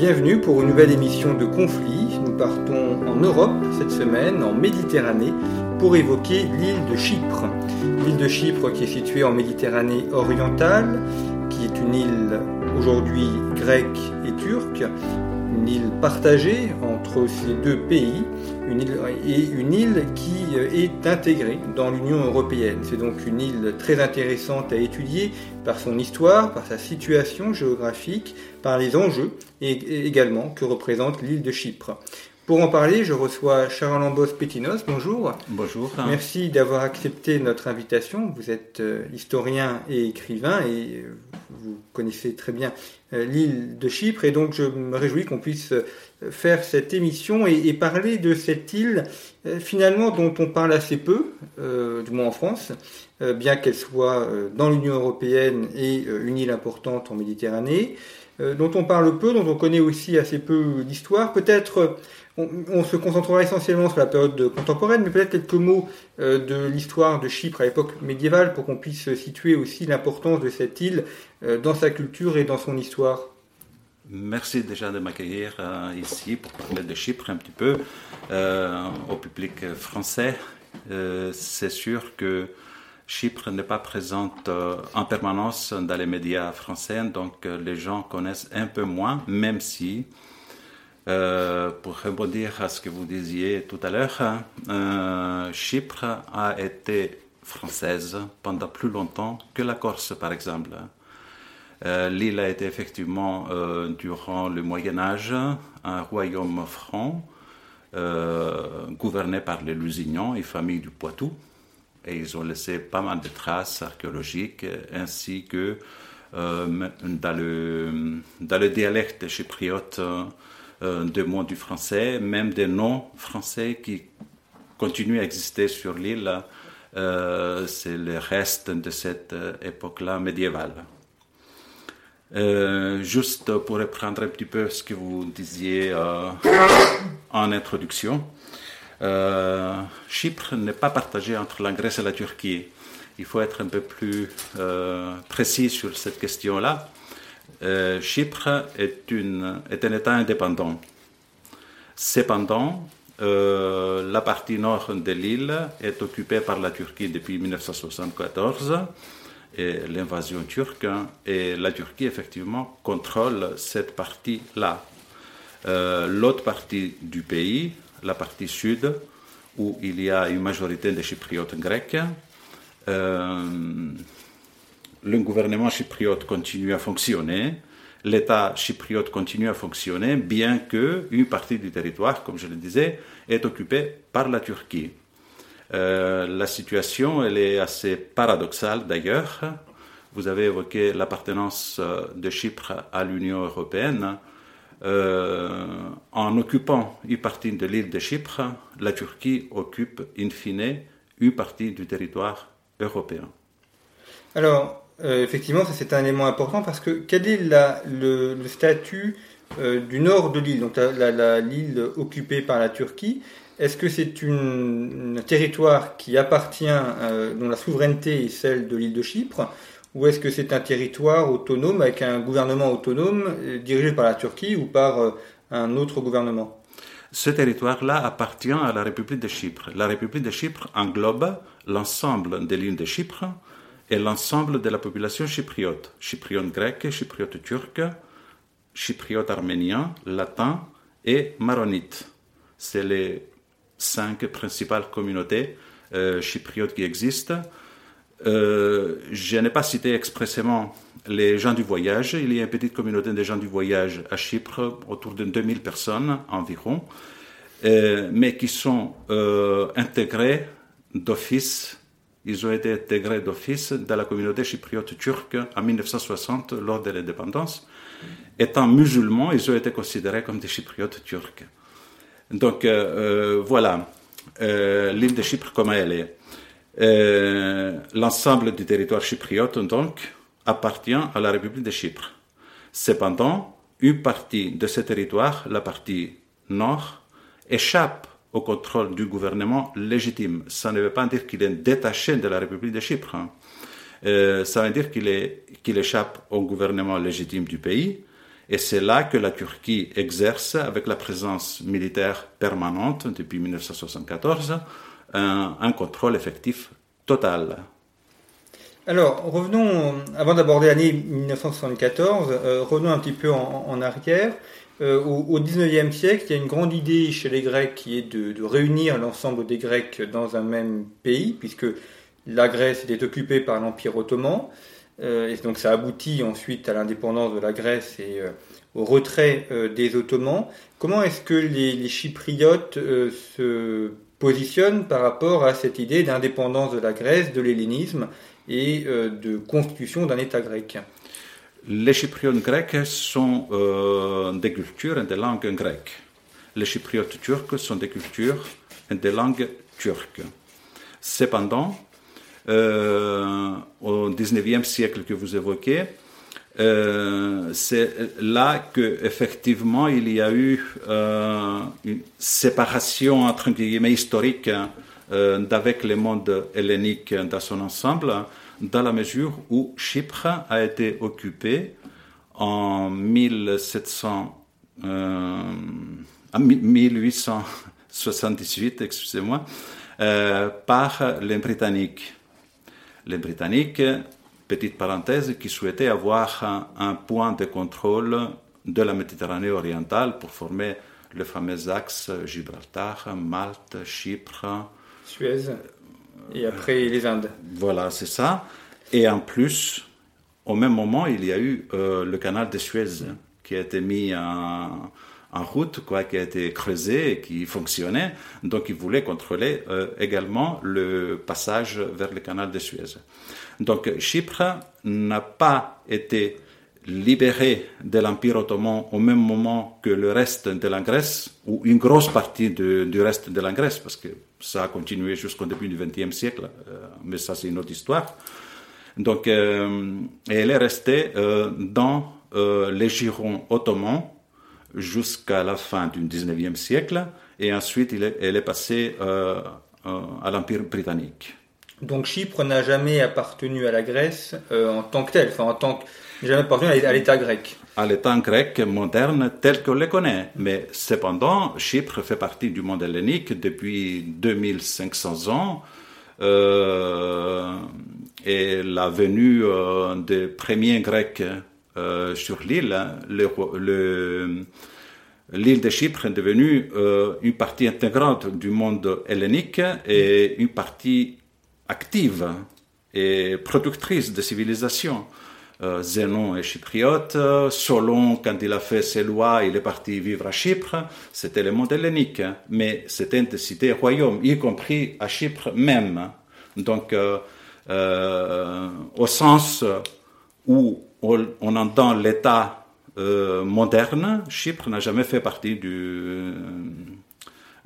bienvenue pour une nouvelle émission de Conflit. Nous partons en Europe cette semaine, en Méditerranée, pour évoquer l'île de Chypre. L'île de Chypre qui est située en Méditerranée orientale, qui est une île aujourd'hui grecque et turque, une île partagée entre ces deux pays, une île, et une île qui euh, est intégrée dans l'Union européenne. C'est donc une île très intéressante à étudier par son histoire, par sa situation géographique, par les enjeux et également que représente l'île de Chypre. Pour en parler, je reçois Charles Ambos Pétinos. Bonjour. Bonjour. Merci d'avoir accepté notre invitation. Vous êtes euh, historien et écrivain et euh, vous connaissez très bien euh, l'île de Chypre et donc je me réjouis qu'on puisse faire cette émission et, parler de cette île finalement dont on parle assez peu, du moins en France, bien qu'elle soit dans l'Union européenne et une île importante en Méditerranée, dont on parle peu, dont on connaît aussi assez peu d'histoire. Peut-être on, se concentrera essentiellement sur la période contemporaine, mais peut-être quelques mots euh, de l'histoire de Chypre à l'époque médiévale pour qu'on puisse situer aussi l'importance de cette île euh, dans sa culture et dans son histoire. Merci déjà de m'accueillir euh, ici pour parler de Chypre un petit peu au public français. C'est sûr que Chypre n'est pas présente en permanence dans les médias français, donc les gens connaissent un peu moins, même si euh, pour rebondir à ce que vous disiez tout à l'heure, euh, Chypre a été française pendant plus longtemps que la Corse, par exemple. Euh, l'île a été effectivement, durant le Moyen Âge, un royaume franc, gouverné par les Lusignans et familles du Poitou. Et ils ont laissé pas mal de traces archéologiques, ainsi que dans le dialecte chypriote euh, des mots du français, même des noms français qui continuent à exister sur l'île. Euh, c'est le reste de cette euh, époque-là médiévale. juste pour reprendre un petit peu ce que vous disiez en introduction, Chypre n'est pas partagé entre la Grèce et la Turquie. Il faut être un peu plus précis sur cette question-là. Euh, Chypre est, un État indépendant. Cependant, euh, la partie nord de l'île est occupée par la Turquie depuis 1974 et l'invasion turque et la Turquie effectivement contrôle cette partie-là. Euh, l'autre partie du pays, la partie sud, où il y a une majorité de Chypriotes grecs, le gouvernement chypriote continue à fonctionner, l'État chypriote continue à fonctionner, bien que une partie du territoire, comme je le disais, est occupée par la Turquie. Euh, la situation, elle est assez paradoxale d'ailleurs. Vous avez évoqué l'appartenance euh, de Chypre à l'Union européenne. Euh, en occupant une partie de l'île de Chypre, la Turquie occupe in fine une partie du territoire européen. Alors, euh, effectivement, c'est un élément important parce que quel est le, statut euh, du nord de l'île, donc l'île occupée par la Turquie. Est-ce que c'est un territoire qui appartient, euh, dont la souveraineté est celle de l'île de Chypre? Ou est-ce que c'est un territoire autonome avec un gouvernement autonome dirigé par la Turquie ou par un autre gouvernement? Ce territoire-là appartient à la République de Chypre. La République de Chypre englobe l'ensemble de l'île de Chypre, et l'ensemble de la population chypriote, chypriote grec, chypriote turc, chypriote arménien, latin et maronite. C'est les cinq principales communautés euh, chypriotes qui existent. Euh, je n'ai pas cité expressément les gens du voyage. Il y a une petite communauté de gens du voyage à Chypre, autour de 2000 personnes environ, euh, mais qui sont intégrés d'office ils ont été intégrés d'office dans la communauté chypriote turque en 1960 lors de l'indépendance. Étant musulmans, ils ont été considérés comme des chypriotes turcs. Donc euh, euh, voilà, euh, l'île de Chypre comme elle est? L'ensemble du territoire chypriote donc appartient à la République de Chypre. Cependant, une partie de ce territoire, la partie nord, échappe au contrôle du gouvernement légitime. Ça ne veut pas dire qu'il est détaché de la République de Chypre. Hein. Euh, ça veut dire qu'il qu'il échappe au gouvernement légitime du pays Et c'est là que la Turquie exerce, avec la présence militaire permanente depuis 1974, un, un contrôle effectif total. Alors, revenons, avant d'aborder l'année 1974, euh, revenons un petit peu en, arrière. Euh, au, XIXe 19e siècle, il y a une grande idée chez les Grecs qui est de, réunir l'ensemble des Grecs dans un même pays, puisque la Grèce était occupée par l'Empire ottoman. Euh, et donc ça aboutit ensuite à l'indépendance de la Grèce et euh, au retrait des Ottomans. Comment est-ce que les, Chypriotes se positionnent par rapport à cette idée d'indépendance de la Grèce, de l'hellénisme et de constitution d'un État grec? Les Chypriotes grecs sont des cultures et des langues grecques. Les Chypriotes turcs sont des cultures et des langues turques. Cependant, euh, au 19e siècle que vous évoquez, euh, c'est là que effectivement il y a eu euh, une séparation entre guillemets historique d'avec le monde hellénique dans son ensemble, dans la mesure où Chypre a été occupée en 1700, 1878, excusez-moi, par les Britanniques les Britanniques, petite parenthèse, qui souhaitaient avoir un, point de contrôle de la Méditerranée orientale pour former le fameux axe Gibraltar, Malte, Chypre. Suez. Et après les Indes. Voilà, c'est ça. Et en plus, au même moment, il y a eu euh, le canal de Suez qui a été mis en, en route, quoi, qui a été creusé et qui fonctionnait. Donc, ils voulaient contrôler euh, également le passage vers le canal de Suez. Donc, Chypre n'a pas été libéré de l'Empire ottoman au même moment que le reste de la Grèce, ou une grosse partie du reste de la Grèce, parce que ça a continué jusqu'au début du XXe siècle, euh, mais ça c'est une autre histoire. Donc, euh, elle est restée dans les girons ottomans jusqu'à la fin du 19e siècle, et ensuite elle est passée euh, euh, à l'Empire britannique. Donc Chypre n'a jamais appartenu à la Grèce euh, en tant que tel, enfin en tant que jamais appartenu à l'État grec. À l'État grec moderne tel qu'on le connaît, mais cependant Chypre fait partie du monde hellénique depuis 2500 ans. et la venue des premiers Grecs euh, sur l'île, hein, l'île de Chypre est devenue euh, une partie intégrante du monde hellénique et une partie active et productrice de civilisation. Euh, Zénon est chypriote, Solon, quand il a fait ses lois, il est parti vivre à Chypre, c'était le monde hellénique, hein. mais c'était une cité royaume, y compris à Chypre même. Donc, au sens où on entend l'État euh, moderne, Chypre n'a jamais fait partie du, euh,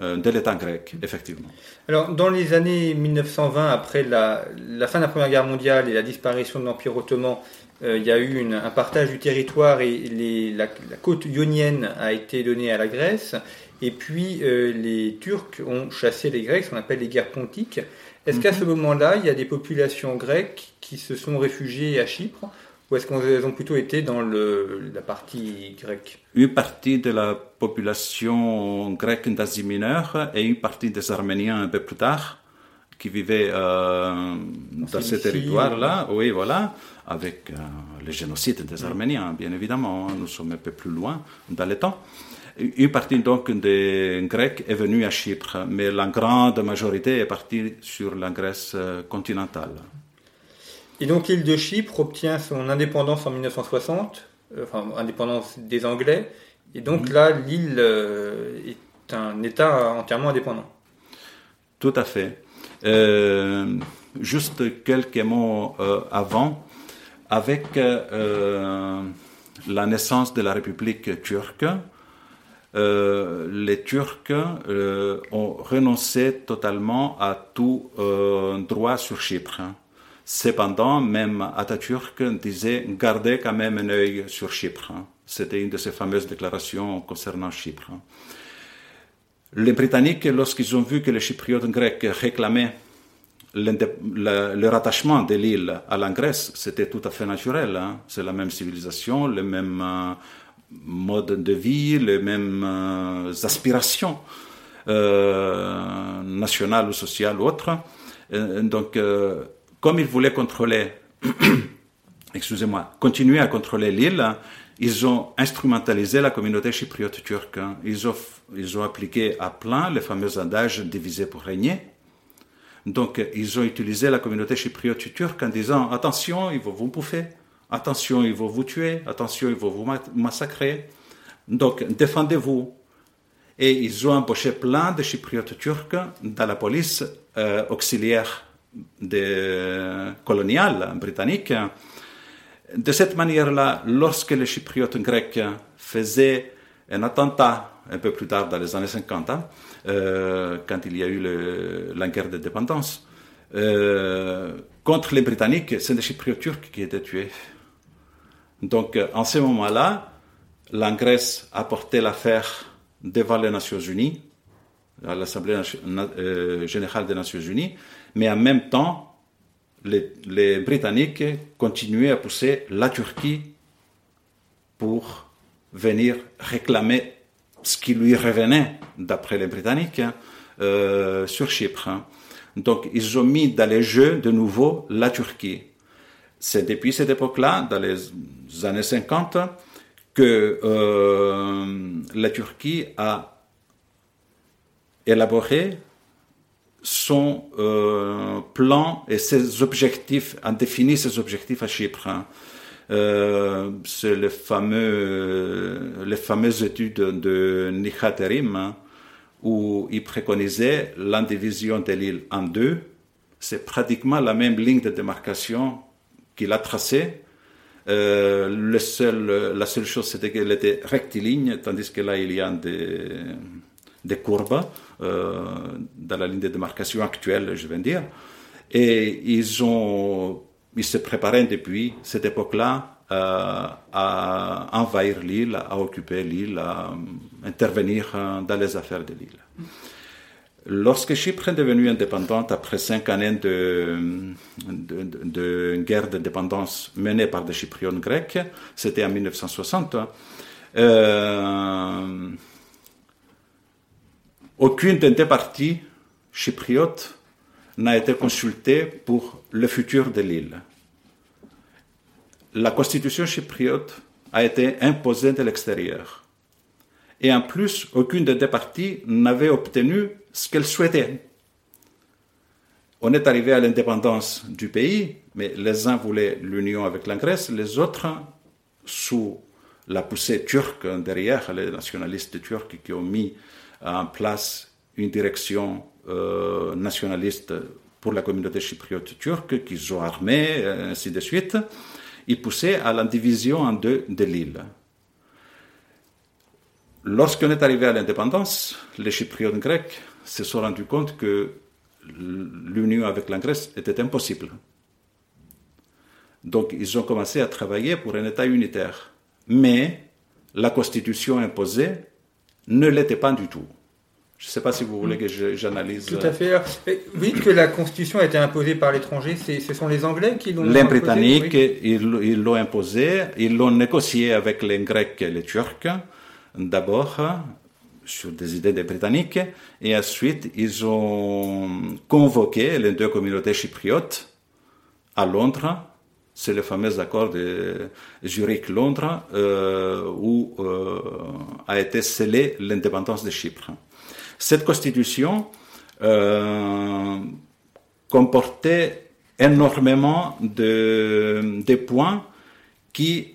de l'État grec, effectivement. Alors, dans les années 1920, après la, fin de la Première Guerre mondiale et la disparition de l'Empire ottoman, euh, il y a eu un partage du territoire et la, côte ionienne a été donnée à la Grèce. Et puis, les Turcs ont chassé les Grecs, ce qu'on appelle les guerres pontiques. Est-ce qu'à mhm. ce moment-là, il y a des populations grecques qui se sont réfugiées à Chypre ou est-ce qu'elles ont plutôt été dans le, la partie grecque Une partie de la population grecque d'Asie mineure et une partie des Arméniens un peu plus tard qui vivaient euh, dans ce territoire-là, oui, voilà, avec euh, le génocide des Arméniens, bien évidemment, nous sommes un peu plus loin dans le temps. Une partie donc des Grecs est venue à Chypre, mais la grande majorité est partie sur la Grèce euh, continentale. Et donc l'île de Chypre obtient son indépendance en 1960, euh, enfin indépendance des Anglais, et donc là l'île euh, est un État entièrement indépendant. Tout à fait. Euh, juste quelques mots avant, avec la naissance de la République turque, les Turcs ont renoncé totalement à tout droit sur Chypre. Cependant, même Atatürk disait garder quand même un œil sur Chypre. C'était une de ses fameuses déclarations concernant Chypre. Les Britanniques, lorsqu'ils ont vu que les Chypriotes grecs réclamaient le, rattachement de l'île à la Grèce, c'était tout à fait naturel. Hein. C'est la même civilisation, les mêmes euh, mode de vie, les mêmes aspirations nationales ou sociales ou autres. donc, comme ils voulaient contrôler, excusez-moi, continuer à contrôler l'île, ils ont instrumentalisé la communauté chypriote turque. Ils ont, ils ont appliqué à plein les fameux adages divisés pour régner. Donc, ils ont utilisé la communauté chypriote turque en disant attention, ils vont vous bouffer, attention, ils vont vous tuer, attention, ils vont vous massacrer. Donc, défendez-vous. Et ils ont embauché plein de chypriotes turcs dans la police euh, auxiliaire de, coloniale britannique de cette manière-là, lorsque les Chypriotes grecs faisaient un attentat un peu plus tard dans les années 50, hein, euh, quand il y a eu la guerre de dépendance, euh, contre les Britanniques, c'est les Chypriotes turcs qui étaient tués. Donc, en ce moment-là, la Grèce a porté l'affaire devant les Nations Unies, à l'Assemblée euh, générale des Nations Unies, mais en même temps, les, Britanniques continuaient à pousser la Turquie pour venir réclamer ce qui lui revenait, d'après les Britanniques, euh, sur Chypre. Donc, ils ont mis dans les jeux de nouveau la Turquie. C'est depuis cette époque-là, dans les années 50, que euh, la Turquie a élaboré son euh, plan et ses objectifs, a défini ses objectifs à Chypre. Hein. Euh, c'est le fameux, les fameuses études de Nihaterim, hein, où il préconisait l'indivision de l'île en deux. C'est pratiquement la même ligne de démarcation qu'il a tracée. Euh, la seule chose, c'était qu'elle était rectiligne, tandis que là, il y a des courbes. Euh, dans la ligne de démarcation actuelle, je veux dire. Et ils, ont, ils se préparaient depuis cette époque-là euh, à envahir l'île, à occuper l'île, à intervenir euh, dans les affaires de l'île. Lorsque Chypre est devenue indépendante après cinq années de, de, guerre de dépendance menée par des Chypriotes grecs, c'était en 1960, euh, aucune des parties chypriotes n'a été consultée pour le futur de l'île. La constitution chypriote a été imposée de l'extérieur. Et en plus, aucune des deux parties n'avait obtenu ce qu'elle souhaitait. On est arrivé à l'indépendance du pays, mais les uns voulaient l'union avec la Grèce, les autres, sous la poussée turque derrière, les nationalistes turcs qui ont mis en place une direction euh, nationaliste pour la communauté chypriote turque qu'ils ont armée, ainsi de suite. Ils poussaient à la division en deux de l'île. Lorsqu'on est arrivé à l'indépendance, les chypriotes grecs se sont rendus compte que l'union avec la Grèce était impossible. Donc ils ont commencé à travailler pour un État unitaire. Mais la constitution imposée ne l'était pas du tout. Je ne sais pas si vous voulez que j'analyse. Tout à fait. Vous dites que la Constitution a été imposée par l'étranger. Ce sont les Anglais qui l'ont Les Britanniques, ils l'ont imposée. Ils l'ont négocié avec les Grecs et les Turcs, d'abord, sur des idées des Britanniques. Et ensuite, ils ont convoqué les deux communautés chypriotes à Londres c'est le fameux accord de Zurich-Londres euh, où euh, a été scellée l'indépendance de Chypre. Cette constitution euh, comportait énormément de, points qui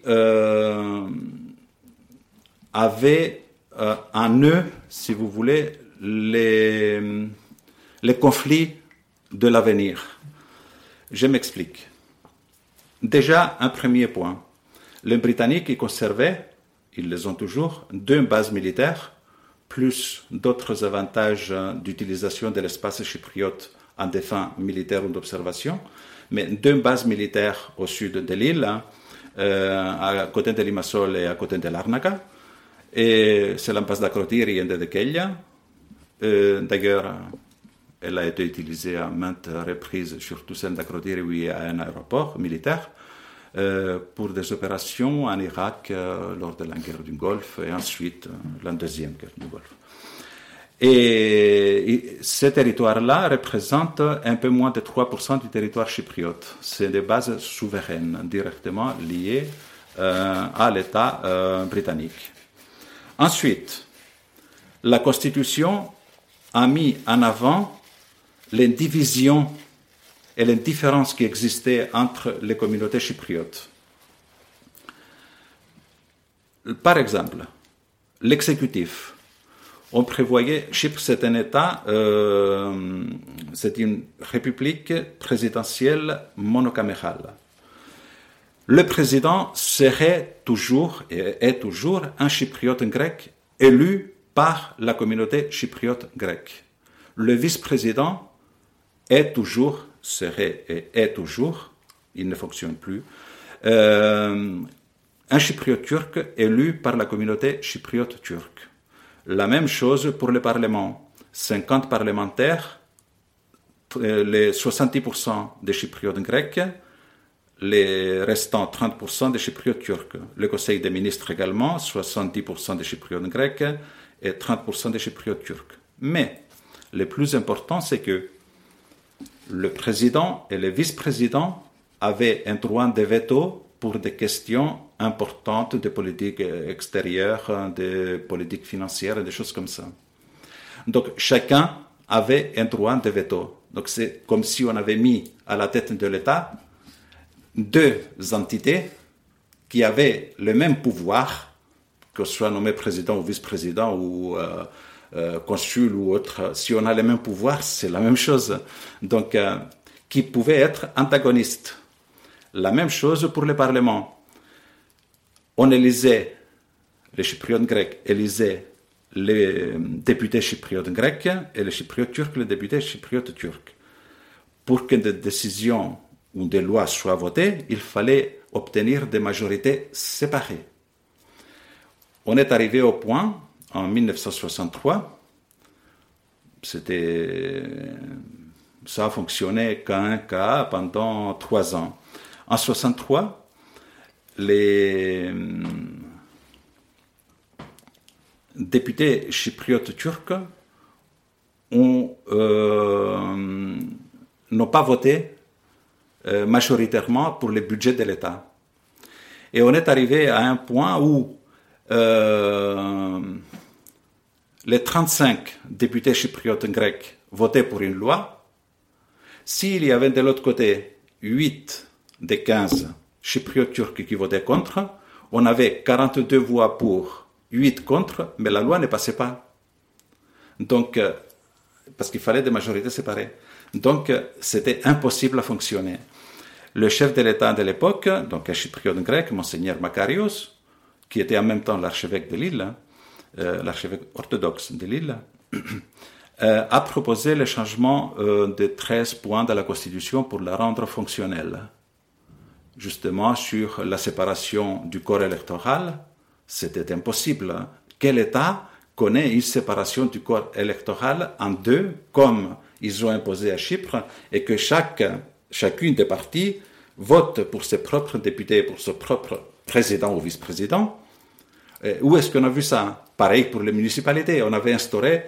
avaient en eux, si vous voulez, les, les conflits de l'avenir. Je m'explique. Déjà, un premier point. Les Britanniques y conservaient, ils les ont toujours, deux bases militaires, plus d'autres avantages d'utilisation de l'espace chypriote en des fins militaires ou d'observation, mais deux bases militaires au sud de l'île, euh, à côté de Limassol et à côté de Larnaca. Et c'est l'impasse d'Akrotiri et de Kelia. Euh, d'ailleurs, elle a été utilisée à maintes reprises, surtout celle d'Akrotiri où il y a un aéroport militaire. Pour des opérations en Irak lors de la guerre du Golfe et ensuite la deuxième guerre du Golfe. Et ce territoire-là représente un peu moins de 3% du territoire chypriote. C'est des bases souveraines directement liées euh, à l'État euh, britannique. Ensuite, la Constitution a mis en avant les divisions et les différences qui existaient entre les communautés chypriotes. Par exemple, l'exécutif on prévoyait, Chypre c'est un État, euh, c'est une république présidentielle monocamérale. Le président serait toujours et est toujours un chypriote grec élu par la communauté chypriote grecque. Le vice-président est toujours, serait et est toujours, il ne fonctionne plus, euh, un chypriote turc élu par la communauté chypriote turque. La même chose pour le Parlement. 50 parlementaires, euh, les 70% des Chypriotes grecs, les restants 30% des Chypriotes turcs. Le Conseil des ministres également, 70% des Chypriotes grecs et 30% des Chypriotes turcs. Mais le plus important, c'est que le président et le vice-président avaient un droit de veto pour des questions importantes de politique extérieure, de politique financière, des choses comme ça. Donc chacun avait un droit de veto. Donc c'est comme si on avait mis à la tête de l'État deux entités qui avaient le même pouvoir, que ce soit nommé président ou vice-président ou euh, euh, consul ou autre. Si on a le même pouvoir, c'est la même chose. Donc, euh, qui pouvaient être antagonistes. La même chose pour le Parlement on élisait, les chypriotes grecs élisaient les députés chypriotes grecs et les chypriotes turcs les députés chypriotes turcs. Pour que des décisions ou des lois soient votées, il fallait obtenir des majorités séparées. On est arrivé au point, en 1963, c'était, ça a fonctionné qu'à un cas pendant trois ans. En 63, les hum, députés chypriotes turcs euh, n'ont pas voté euh, majoritairement pour le budget de l'État. Et on est arrivé à un point où euh, les 35 députés chypriotes grecs votaient pour une loi. S'il y avait de l'autre côté 8 des 15 chypriotes turcs qui votaient contre. On avait 42 voix pour, 8 contre, mais la loi ne passait pas. Donc, euh, parce qu'il fallait des majorités séparées. Donc, euh, c'était impossible à fonctionner. Le chef de l'État de l'époque, donc un chypriote grec, Monseigneur Makarios, qui était en même temps l'archevêque de l'île, euh, l'archevêque orthodoxe de l'île, a proposé le changement de 13 points de la Constitution pour la rendre fonctionnelle justement sur la séparation du corps électoral, c'était impossible. Quel État connaît une séparation du corps électoral en deux, comme ils ont imposé à Chypre, et que chaque, chacune des parties vote pour ses propres députés, pour son propre président ou vice-président? Où est-ce qu'on a vu ça? Pareil pour les municipalités. On avait instauré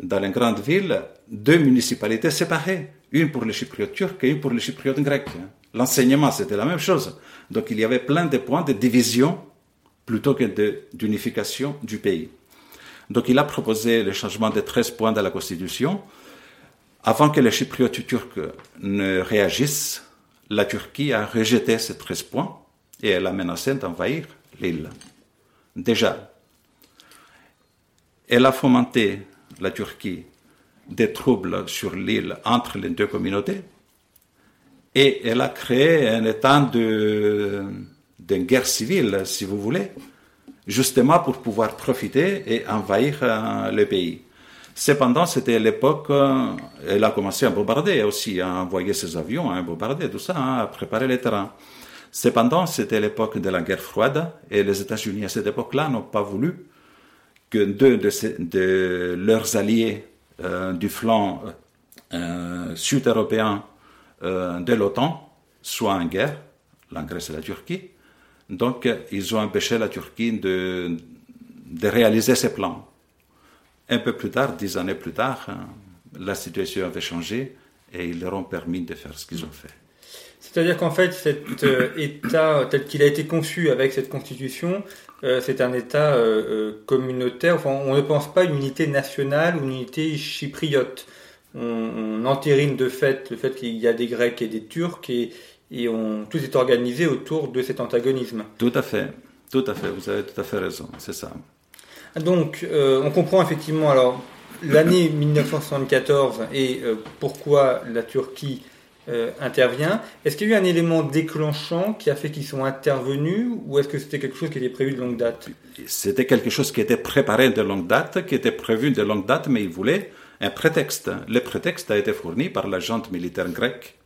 dans les grandes villes deux municipalités séparées, une pour les Chypriotes turcs et une pour les Chypriotes grecs. L'enseignement, c'était la même chose. Donc il y avait plein de points de division plutôt que d'unification du pays. Donc il a proposé le changement de 13 points de la Constitution. Avant que les Chypriotes turcs ne réagissent, la Turquie a rejeté ces 13 points et elle a menacé d'envahir l'île. Déjà, elle a fomenté, la Turquie, des troubles sur l'île entre les deux communautés et elle a créé un état d'une guerre civile, si vous voulez, justement pour pouvoir profiter et envahir euh, le pays. Cependant, c'était l'époque, euh, elle a commencé à bombarder aussi, à envoyer ses avions, à bombarder tout ça, hein, à préparer les terrains. Cependant, c'était l'époque de la guerre froide et les États-Unis à cette époque-là n'ont pas voulu que deux de, leurs alliés euh, du flanc sud-européen euh, de l'OTAN soit en guerre, la Grèce et la Turquie. Donc, ils ont empêché la Turquie de, de réaliser ses plans. Un peu plus tard, dix années plus tard, hein, la situation avait changé et ils leur ont permis de faire ce qu'ils ont fait. C'est-à-dire qu'en fait, cet euh, État tel qu'il a été conçu avec cette constitution, euh, c'est un État euh, communautaire. Enfin, on ne pense pas une unité nationale ou une unité chypriote. On, entérine de fait le fait qu'il y a des Grecs et des Turcs et, et on, tout est organisé autour de cet antagonisme. Tout à fait, tout à fait, vous avez tout à fait raison, c'est ça. Donc, on comprend effectivement alors l'année 1974 et pourquoi la Turquie euh, intervient. Est-ce qu'il y a eu un élément déclenchant qui a fait qu'ils sont intervenus ou est-ce que c'était quelque chose qui était prévu de longue date? C'était quelque chose qui était préparé de longue date, qui était prévu de longue date, mais ils voulaient un prétexte. Le prétexte a été fourni par la junte militaire grecque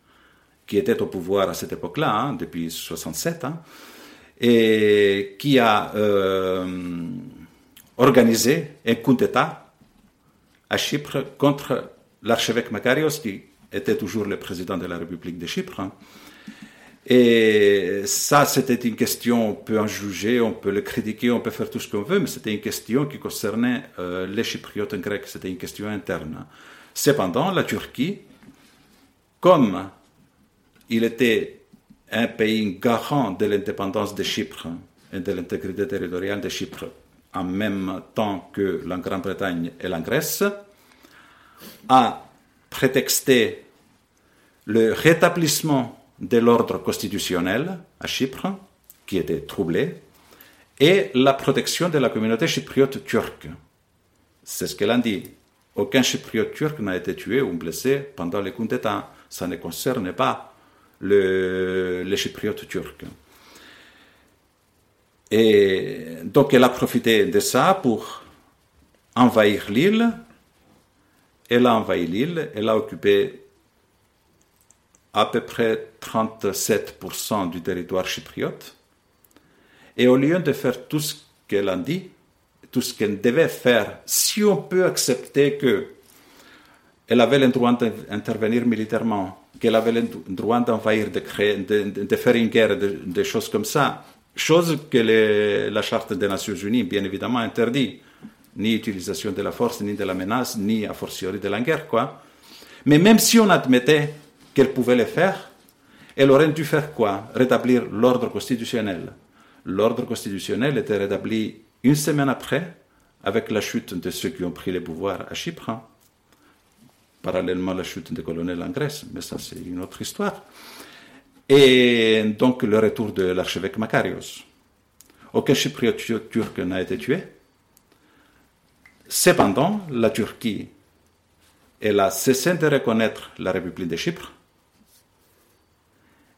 qui était au pouvoir à cette époque-là, hein, depuis 67, hein, et qui a euh, organisé un coup d'État à Chypre contre l'archevêque Makarios qui était toujours le président de la République de Chypre. Hein. Et ça, c'était une question, on peut en juger, on peut le critiquer, on peut faire tout ce qu'on veut, mais c'était une question qui concernait euh, les Chypriotes grecs, c'était une question interne. Cependant, la Turquie, comme il était un pays garant de l'indépendance de Chypre et de l'intégrité territoriale de Chypre, en même temps que la Grande-Bretagne et la Grèce, a prétexter le rétablissement de l'ordre constitutionnel à Chypre, qui était troublé, et la protection de la communauté chypriote turque. C'est ce qu'elle a dit. Aucun chypriote turc n'a été tué ou blessé pendant les coups d'État. Ça ne concerne pas le, les chypriotes turcs. Et donc elle a profité de ça pour envahir l'île elle a envahi l'île, elle a occupé à peu près 37% du territoire chypriote. Et au lieu de faire tout ce qu'elle a dit, tout ce qu'elle devait faire, si on peut accepter que elle avait le droit d'intervenir militairement, qu'elle avait le droit d'envahir, de, créer, de, faire une guerre, des choses comme ça, chose que la Charte des Nations Unies, bien évidemment, interdit ni utilisation de la force, ni de la menace, ni a fortiori de la guerre, quoi. Mais même si on admettait qu'elle pouvait le faire, elle aurait dû faire quoi? Rétablir l'ordre constitutionnel. L'ordre constitutionnel était rétabli une semaine après, avec la chute de ceux qui ont pris le pouvoir à Chypre, hein. parallèlement à la chute des colonels en Grèce, mais ça c'est une autre histoire. Et donc le retour de l'archevêque Makarios. Aucun chypriote turc n'a été tué, Cependant, la Turquie, a cessé de reconnaître la République de Chypre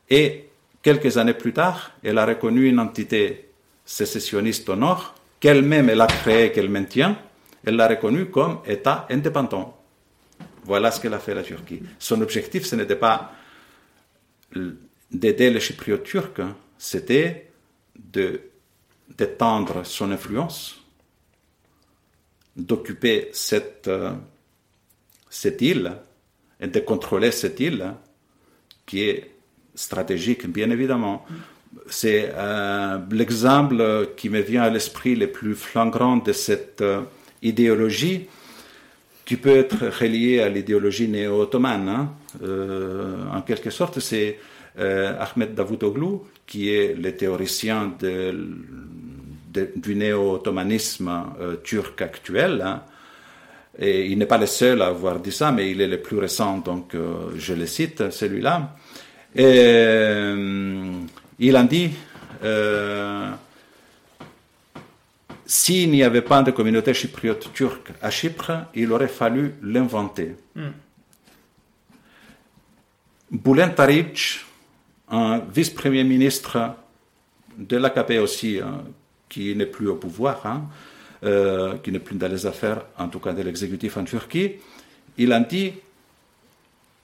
et quelques années plus tard, elle a reconnu une entité sécessionniste au nord qu'elle-même elle a créée, qu'elle maintient, elle l'a reconnue comme État indépendant. Voilà ce qu'elle a fait la Turquie. Son objectif, ce n'était pas d'aider les Chypriotes turcs, c'était d'étendre son influence d'occuper cette, euh, cette île et de contrôler cette île qui est stratégique, bien évidemment. C'est euh, l'exemple qui me vient à l'esprit le plus flagrant de cette euh, idéologie qui peut être reliée à l'idéologie néo-ottomane. Hein. en quelque sorte, c'est Ahmed Davutoglu, qui est le théoricien de du néo-ottomanisme euh, turc actuel. Hein. Et il n'est pas le seul à avoir dit ça, mais il est le plus récent, donc euh, je le cite, celui-là. Et euh, il a dit s'il n'y avait pas de communauté chypriote turque à Chypre, il aurait fallu l'inventer. Mm. Boulen Taric, un vice-premier ministre de l'AKP aussi, hein, qui n'est plus au pouvoir, hein, euh, qui n'est plus dans les affaires, en tout cas de l'exécutif en Turquie, il a dit,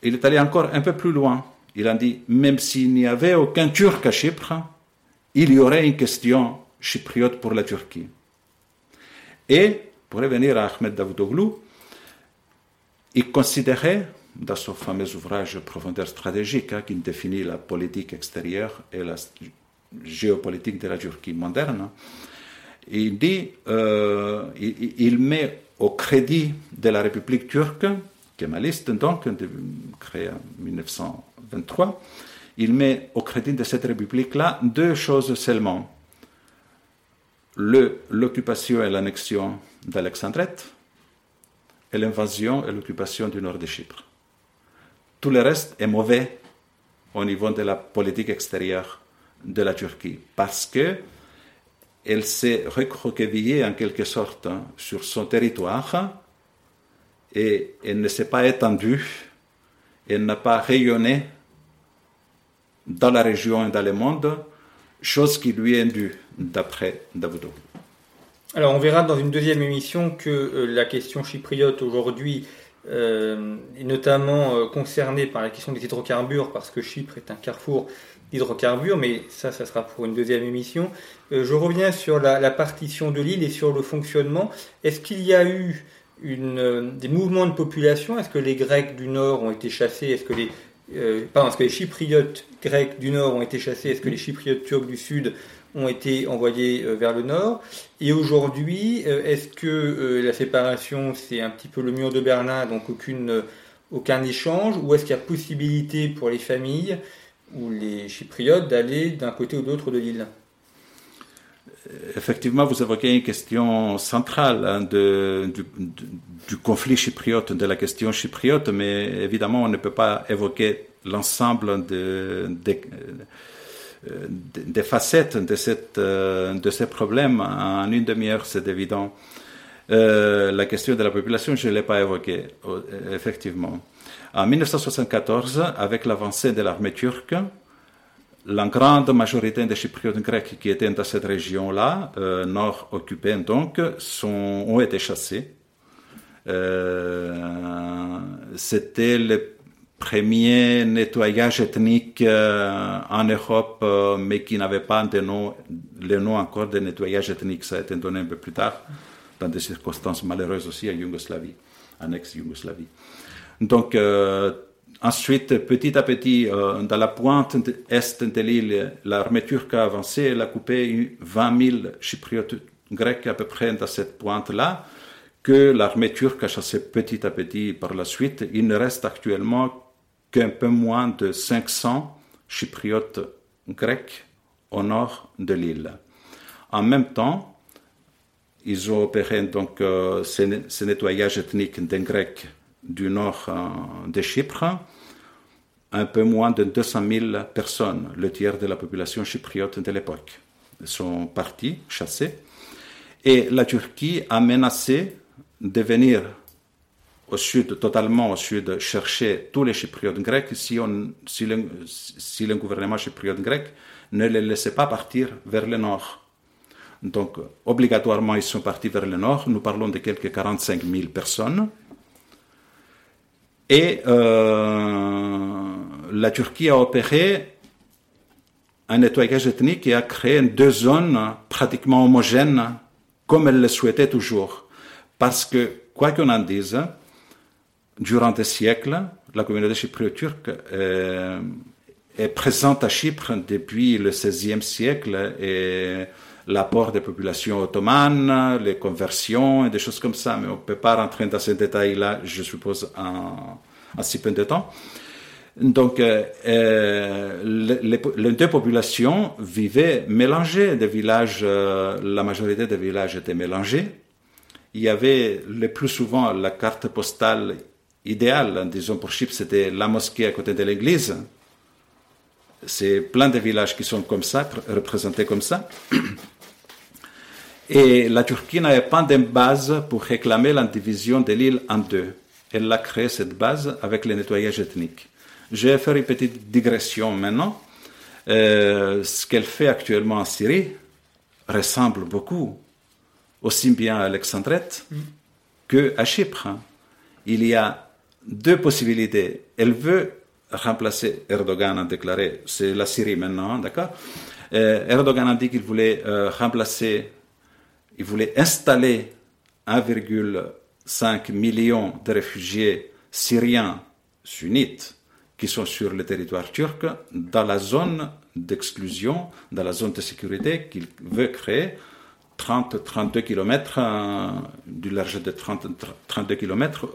il est allé encore un peu plus loin. Il a dit, même s'il n'y avait aucun Turc à Chypre, il y aurait une question chypriote pour la Turquie. Et, pour revenir à Ahmed Davutoğlu, il considérait, dans son fameux ouvrage Profondeur stratégique, hein, qui définit la politique extérieure et la géopolitique de la Turquie moderne. Il dit, euh, il, met au crédit de la République turque, kémaliste donc, créée en 1923, il met au crédit de cette république-là deux choses seulement. L'occupation et l'annexion d'Alexandrette et l'invasion et l'occupation du nord de Chypre. Tout le reste est mauvais au niveau de la politique extérieure de la Turquie parce que elle s'est recroquevillée en quelque sorte hein, sur son territoire et elle ne s'est pas étendue, elle n'a pas rayonné dans la région et dans le monde, chose qui lui est due d'après Davuto. Alors on verra dans une deuxième émission que euh, la question chypriote aujourd'hui euh, est notamment euh, concernée par la question des hydrocarbures parce que Chypre est un carrefour d'hydrocarbures, mais ça, ça sera pour une deuxième émission. je reviens sur la, partition de l'île et sur le fonctionnement. Est-ce qu'il y a eu une, des mouvements de population? Est-ce que les Grecs du Nord ont été chassés? Est-ce que les est-ce que les Chypriotes grecs du Nord ont été chassés? Est-ce que les Chypriotes turcs du Sud ont été envoyés euh, vers le nord? Et aujourd'hui, euh, est-ce que euh, la séparation, c'est un petit peu le mur de Berlin, donc aucun échange, ou est-ce qu'il y a possibilité pour les familles ou les chypriotes d'aller d'un côté ou de l'autre de l'île Effectivement, vous évoquez une question centrale hein, de, du, conflit chypriote, de la question chypriote, mais évidemment, on ne peut pas évoquer l'ensemble euh, des facettes de, cette, euh, de ces problèmes en une demi-heure, c'est évident. Euh, la question de la population, je ne l'ai pas évoquée, effectivement. En 1974, avec l'avancée de l'armée turque, la grande majorité des Chypriotes grecs qui étaient dans cette région-là, nord occupée donc, ont été chassés. C'était le premier nettoyage ethnique euh, en Europe, euh, mais qui n'avait pas de le nom encore de nettoyage ethnique. Ça a été donné un peu plus tard, dans des circonstances malheureuses aussi, en Yougoslavie, en ex-Yougoslavie. Donc, euh, ensuite, petit à petit, dans la pointe est de l'île, l'armée turque a avancé, elle a coupé 20 000 chypriotes grecs à peu près dans cette pointe-là, que l'armée turque a chassé petit à petit par la suite. Il ne reste actuellement qu'un peu moins de 500 chypriotes grecs au nord de l'île. En même temps, ils ont opéré donc euh, ce, nettoyage ethnique des Grecs du nord euh, de Chypre. Un peu moins de 200 000 personnes, le tiers de la population chypriote de l'époque, sont partis, chassés. Et la Turquie a menacé de venir au sud, totalement au sud, chercher tous les Chypriotes grecs si, le, si le gouvernement chypriote grec ne les laissait pas partir vers le nord. Donc, obligatoirement, ils sont partis vers le nord. Nous parlons de quelques 45 000 personnes. Et euh, la Turquie a opéré un nettoyage ethnique et a créé deux zones pratiquement homogènes, comme elle le souhaitait toujours. Parce que, quoi qu'on en dise, durant des siècles, la communauté chypriote turque euh, est présente à Chypre depuis le XVIe siècle et l'apport des populations ottomanes, les conversions et des choses comme ça, mais on ne peut pas rentrer dans ces détails-là, je suppose, en, si peu de temps. Donc, euh, euh, les, deux populations vivaient mélangées. Des villages, la majorité des villages étaient mélangés. Il y avait le plus souvent la carte postale idéal, disons pour Chypre, c'était la mosquée à côté de l'église. C'est plein de villages qui sont comme ça, représentés comme ça. Et la Turquie n'avait pas de base pour réclamer la division de l'île en deux. Elle a créé cette base avec le nettoyage ethnique. Je vais faire une petite digression maintenant. Euh, ce qu'elle fait actuellement en Syrie ressemble beaucoup aussi bien à Alexandrette mm. qu'à Chypre. Il y a deux possibilités. Elle veut remplacer Erdogan, a déclaré, c'est la Syrie maintenant, d'accord? Euh, Erdogan a dit qu'il voulait euh, remplacer, il voulait installer 1,5 million de réfugiés syriens sunnites qui sont sur le territoire turc dans la zone d'exclusion, dans la zone de sécurité qu'il veut créer, 30-32 km, du large de 30, 32 km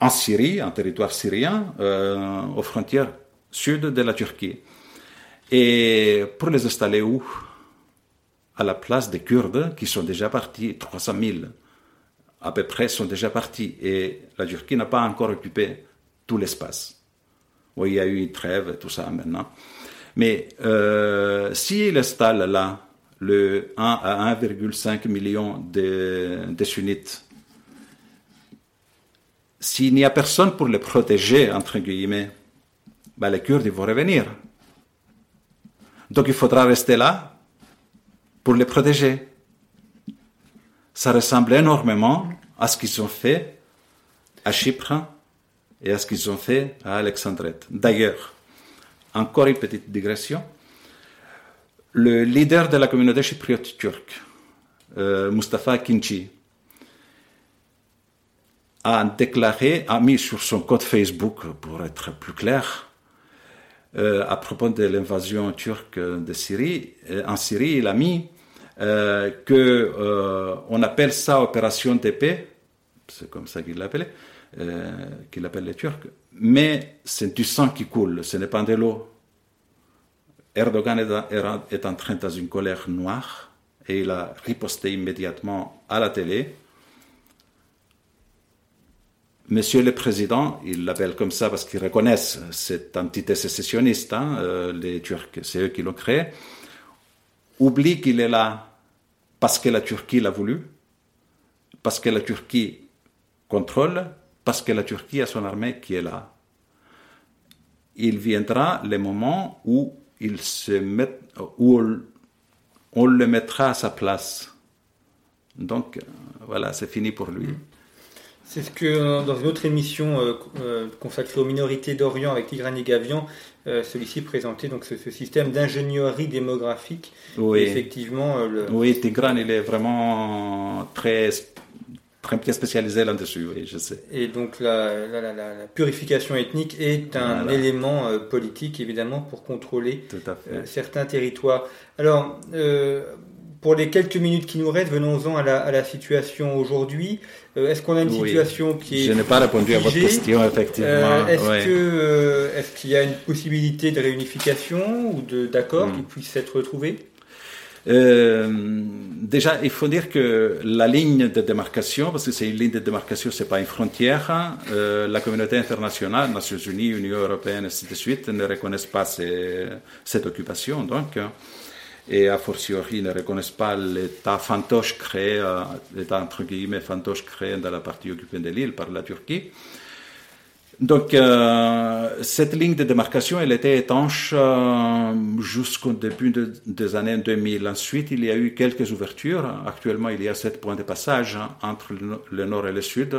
en Syrie, en territoire syrien, euh, aux frontières sud de la Turquie. Et pour les installer où? À la place des Kurdes qui sont déjà partis, 300 000 à peu près sont déjà partis. Et la Turquie n'a pas encore occupé tout l'espace. Oui, il y a eu une trêve et tout ça maintenant. Mais euh, s'il installe là le 1 à 1,5 million de, de sunnites, s'il n'y a personne pour les protéger, entre guillemets, ben les Kurdes vont revenir. Donc il faudra rester là pour les protéger. Ça ressemble énormément à ce qu'ils ont fait à Chypre et à ce qu'ils ont fait à Alexandrette. D'ailleurs, encore une petite digression, le leader de la communauté chypriote turque, euh, Mustafa Kinci, a déclaré, a mis sur son compte Facebook, pour être plus clair, euh, à propos de l'invasion turque de Syrie, euh, en Syrie, il a mis euh, que on appelle ça opération d'épée, c'est comme ça qu'il l'appelait, qu'il appelle les Turcs, mais c'est du sang qui coule, ce n'est pas de l'eau. Erdogan est, entré dans une colère noire et il a riposté immédiatement à la télé. Monsieur le Président, ils l'appellent comme ça parce qu'ils reconnaissent cette entité sécessionniste, hein, euh, les Turcs, c'est eux qui l'ont créé, oublie qu'il est là parce que la Turquie l'a voulu, parce que la Turquie contrôle, parce que la Turquie a son armée qui est là. Il viendra le moment où il se met, où on le mettra à sa place. Donc, voilà, c'est fini pour lui. C'est ce que euh, dans une autre émission euh, euh, consacrée aux minorités d'Orient avec Tigrani Gavian, celui-ci présentait donc ce, système d'ingénierie démographique. Oui. effectivement, oui, Tigran, il est vraiment très très bien spécialisé là-dessus, oui, je sais. Et donc la, purification ethnique est un élément politique, évidemment, pour contrôler certains territoires. Alors, pour les quelques minutes qui nous restent, venons-en à la, situation aujourd'hui. Euh, est-ce qu'on a une situation qui est. Je n'ai pas répondu à votre question, effectivement. Euh, euh, est-ce qu'il y a une possibilité de réunification ou d'accord qui hmm. puisse être retrouvé déjà, il faut dire que la ligne de démarcation, parce que c'est une ligne de démarcation, c'est pas une frontière, la communauté internationale, Nations Unies, Union européenne, et ainsi de suite, ne reconnaissent pas cette occupation. Donc, et a fortiori ne reconnaissent pas l'État fantoche créé, euh, l'État entre guillemets fantoche créé dans la partie occupée de l'île par la Turquie. Donc euh, cette ligne de démarcation, elle était étanche euh, jusqu'au début des années 2000. Ensuite, il y a eu quelques ouvertures. Actuellement, il y a sept points de passage hein, entre le, nord et le sud.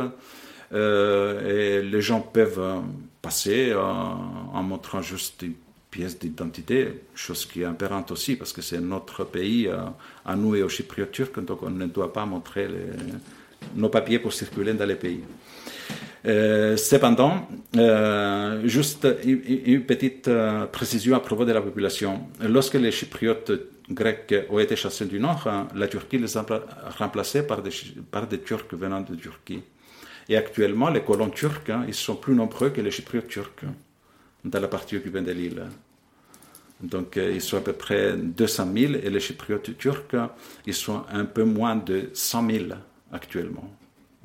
et les gens peuvent passer en montrant juste une pièce d'identité, chose qui est impérante aussi parce que c'est notre pays euh, à nous et aux Chypriotes turcs, donc on ne doit pas montrer nos papiers pour circuler dans les pays. Euh, cependant, euh, juste une, petite précision à propos de la population. Lorsque les Chypriotes grecs ont été chassés du nord, hein, la Turquie les a remplacés par des, par des Turcs venant de Turquie. Et actuellement, les colons turcs, hein, ils sont plus nombreux que les Chypriotes turcs dans la partie occupée de l'île. Donc euh, ils sont à peu près 200 000 et les Chypriotes turcs, ils sont un peu moins de 100 000 actuellement.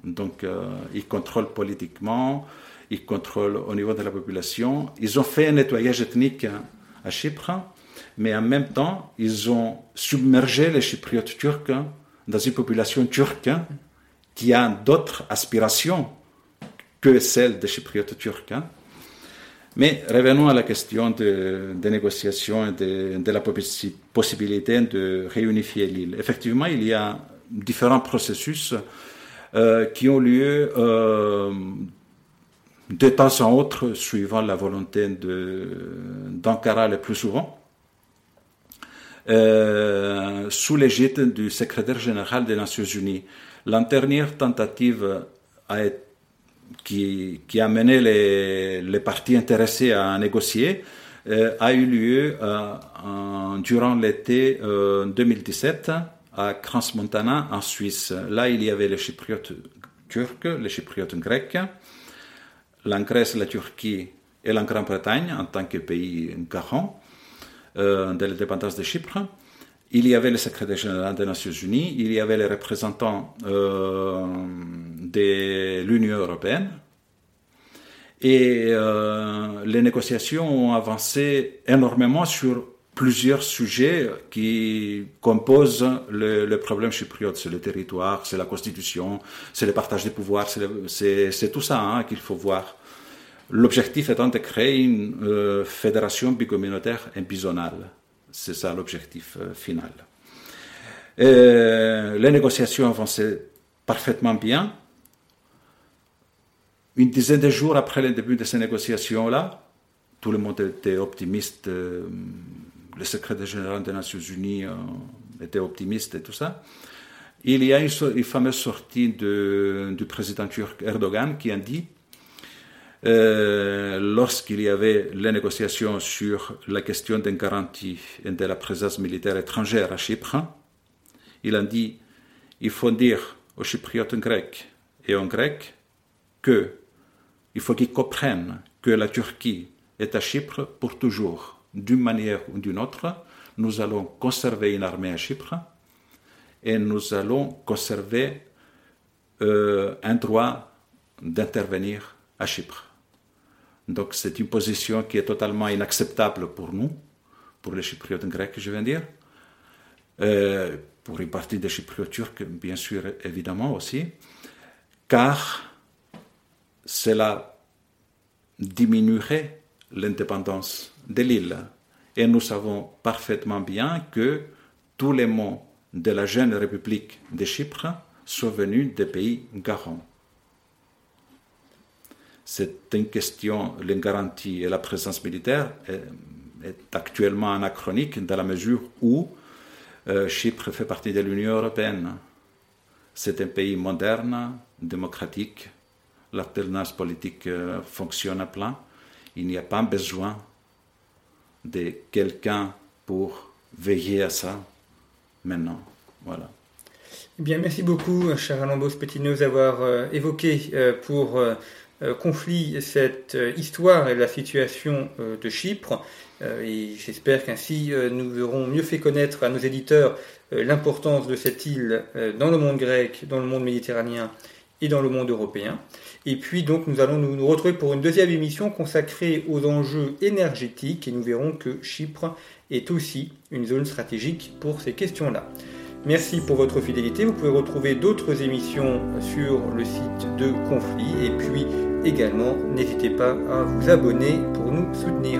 Donc euh, ils contrôlent politiquement, ils contrôlent au niveau de la population. Ils ont fait un nettoyage ethnique à Chypre, mais en même temps, ils ont submergé les Chypriotes turcs dans une population turque qui a d'autres aspirations que celles des Chypriotes turcs. Mais revenons à la question des de négociations et de, la possibilité de réunifier l'île. Effectivement, il y a différents processus euh, qui ont lieu euh, de temps en autre, suivant la volonté d'Ankara le plus souvent, euh, sous l'égide du secrétaire général des Nations Unies. La dernière tentative a été qui, qui a mené les, les parties intéressées à négocier a eu lieu durant l'été 2017 à Crans-Montana en Suisse. Là, il y avait les Chypriotes turcs, les Chypriotes grecs, la Grèce, la Turquie et la Grande-Bretagne en tant que pays garant euh, de l'indépendance de Chypre. Il y avait le secrétaire général des Nations Unies, il y avait les représentants euh, de l'Union européenne. Et euh, les négociations ont avancé énormément sur plusieurs sujets qui composent le, problème chypriote. C'est le territoire, c'est la constitution, c'est le partage des pouvoirs, c'est tout ça hein, qu'il faut voir. L'objectif étant de créer une euh, fédération bicommunautaire et bizonale. C'est ça l'objectif euh, final. les négociations avançaient parfaitement bien. Une dizaine de jours après le début de ces négociations-là, tout le monde était optimiste. Euh, le secrétaire général des Nations Unies était optimiste et tout ça. Il y a une, fameuse sortie du président turc Erdogan qui a dit euh, lorsqu'il y avait les négociations sur la question d'une garantie de la présence militaire étrangère à Chypre, il a dit il faut dire aux Chypriotes grecs et aux Grecs que il faut qu'ils comprennent que la Turquie est à Chypre pour toujours, d'une manière ou d'une autre. Nous allons conserver une armée à Chypre et nous allons conserver euh, un droit d'intervenir à Chypre. Donc c'est une position qui est totalement inacceptable pour nous, pour les Chypriotes grecs, je viens dire, euh, pour une partie des Chypriotes turcs, bien sûr, évidemment aussi, car cela diminuerait l'indépendance de l'île. Et nous savons parfaitement bien que tous les mots de la jeune République de Chypre sont venus des pays garants c'est une question, les garanties et la présence militaire est, actuellement anachronique dans la mesure où euh, Chypre fait partie de l'Union européenne. C'est un pays moderne, démocratique, l'alternance politique euh, fonctionne à plein. Il n'y a pas besoin de quelqu'un pour veiller à ça maintenant. Voilà. Eh bien, merci beaucoup, cher Alain Petit, de nous avoir euh, évoqué pour euh, conflit cette histoire et la situation de Chypre. Et j'espère qu'ainsi nous aurons mieux fait connaître à nos éditeurs l'importance de cette île dans le monde grec, dans le monde méditerranéen et dans le monde européen. Et puis donc nous allons nous retrouver pour une deuxième émission consacrée aux enjeux énergétiques et nous verrons que Chypre est aussi une zone stratégique pour ces questions-là. Merci pour votre fidélité. Vous pouvez retrouver d'autres émissions sur le site de Conflit. Et puis également, n'hésitez pas à vous abonner pour nous soutenir.